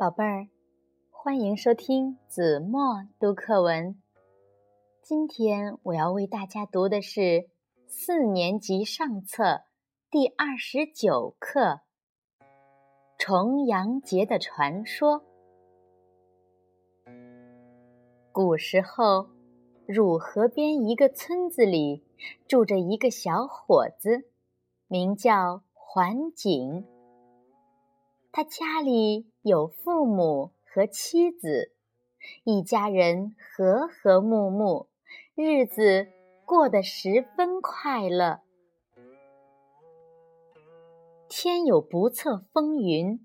宝贝儿，欢迎收听子墨读课文。今天我要为大家读的是四年级上册第二十九课《重阳节的传说》。古时候，汝河边一个村子里住着一个小伙子，名叫桓景。他家里有父母和妻子，一家人和和睦睦，日子过得十分快乐。天有不测风云，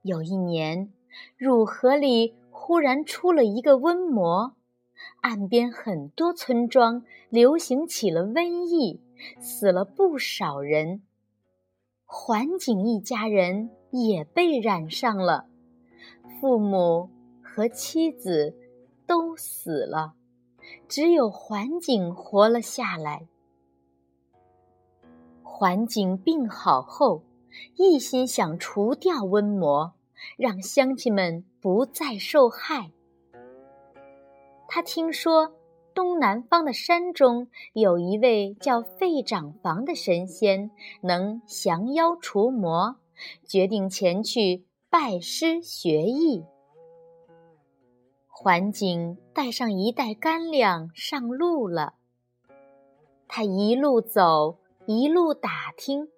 有一年，汝河里忽然出了一个瘟魔，岸边很多村庄流行起了瘟疫，死了不少人。桓景一家人。也被染上了，父母和妻子都死了，只有桓景活了下来。桓景病好后，一心想除掉瘟魔，让乡亲们不再受害。他听说东南方的山中有一位叫费长房的神仙，能降妖除魔。决定前去拜师学艺。桓景带上一袋干粮上路了。他一路走，一路打听，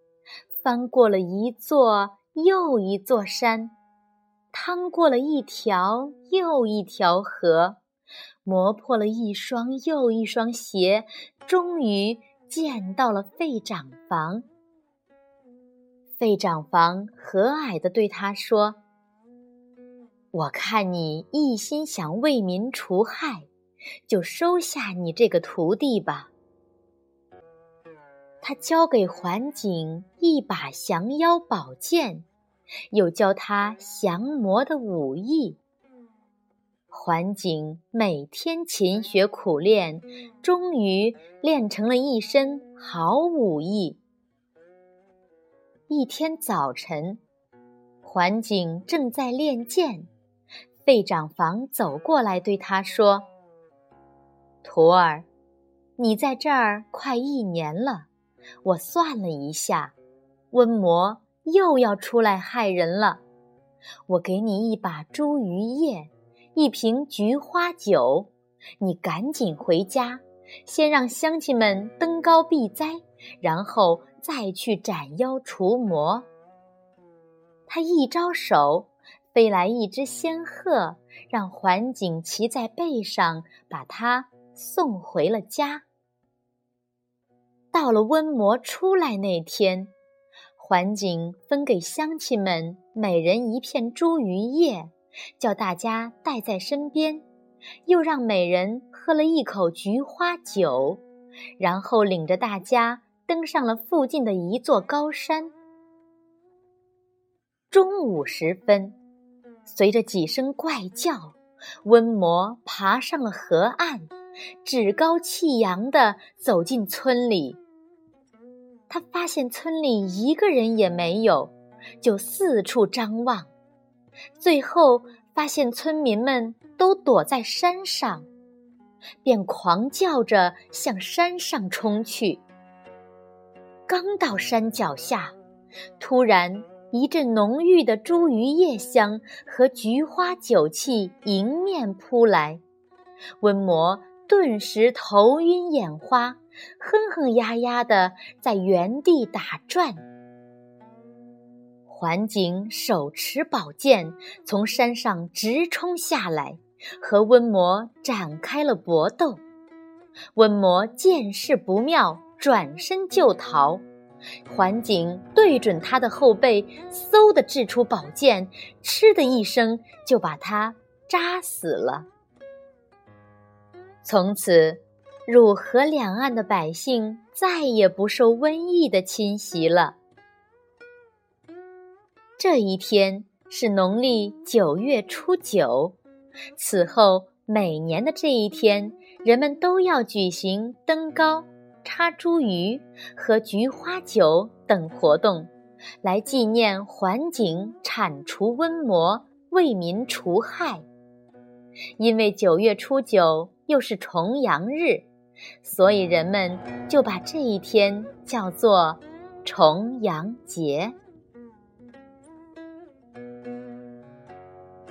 翻过了一座又一座山，趟过了一条又一条河，磨破了一双又一双鞋，终于见到了费长房。费长房和蔼地对他说：“我看你一心想为民除害，就收下你这个徒弟吧。”他交给桓景一把降妖宝剑，又教他降魔的武艺。桓景每天勤学苦练，终于练成了一身好武艺。一天早晨，桓景正在练剑，费长房走过来对他说：“徒儿，你在这儿快一年了，我算了一下，瘟魔又要出来害人了。我给你一把茱萸叶，一瓶菊花酒，你赶紧回家，先让乡亲们登高避灾，然后。”再去斩妖除魔。他一招手，飞来一只仙鹤，让桓景骑在背上，把他送回了家。到了瘟魔出来那天，桓景分给乡亲们每人一片茱萸叶，叫大家带在身边，又让每人喝了一口菊花酒，然后领着大家。登上了附近的一座高山。中午时分，随着几声怪叫，瘟魔爬上了河岸，趾高气扬地走进村里。他发现村里一个人也没有，就四处张望，最后发现村民们都躲在山上，便狂叫着向山上冲去。刚到山脚下，突然一阵浓郁的茱萸叶香和菊花酒气迎面扑来，瘟魔顿时头晕眼花，哼哼呀呀的在原地打转。桓景手持宝剑从山上直冲下来，和瘟魔展开了搏斗。瘟魔见势不妙。转身就逃，桓景对准他的后背，嗖的掷出宝剑，嗤的一声就把他扎死了。从此，汝河两岸的百姓再也不受瘟疫的侵袭了。这一天是农历九月初九，此后每年的这一天，人们都要举行登高。插茱萸和菊花酒等活动，来纪念桓景铲除瘟魔、为民除害。因为九月初九又是重阳日，所以人们就把这一天叫做重阳节。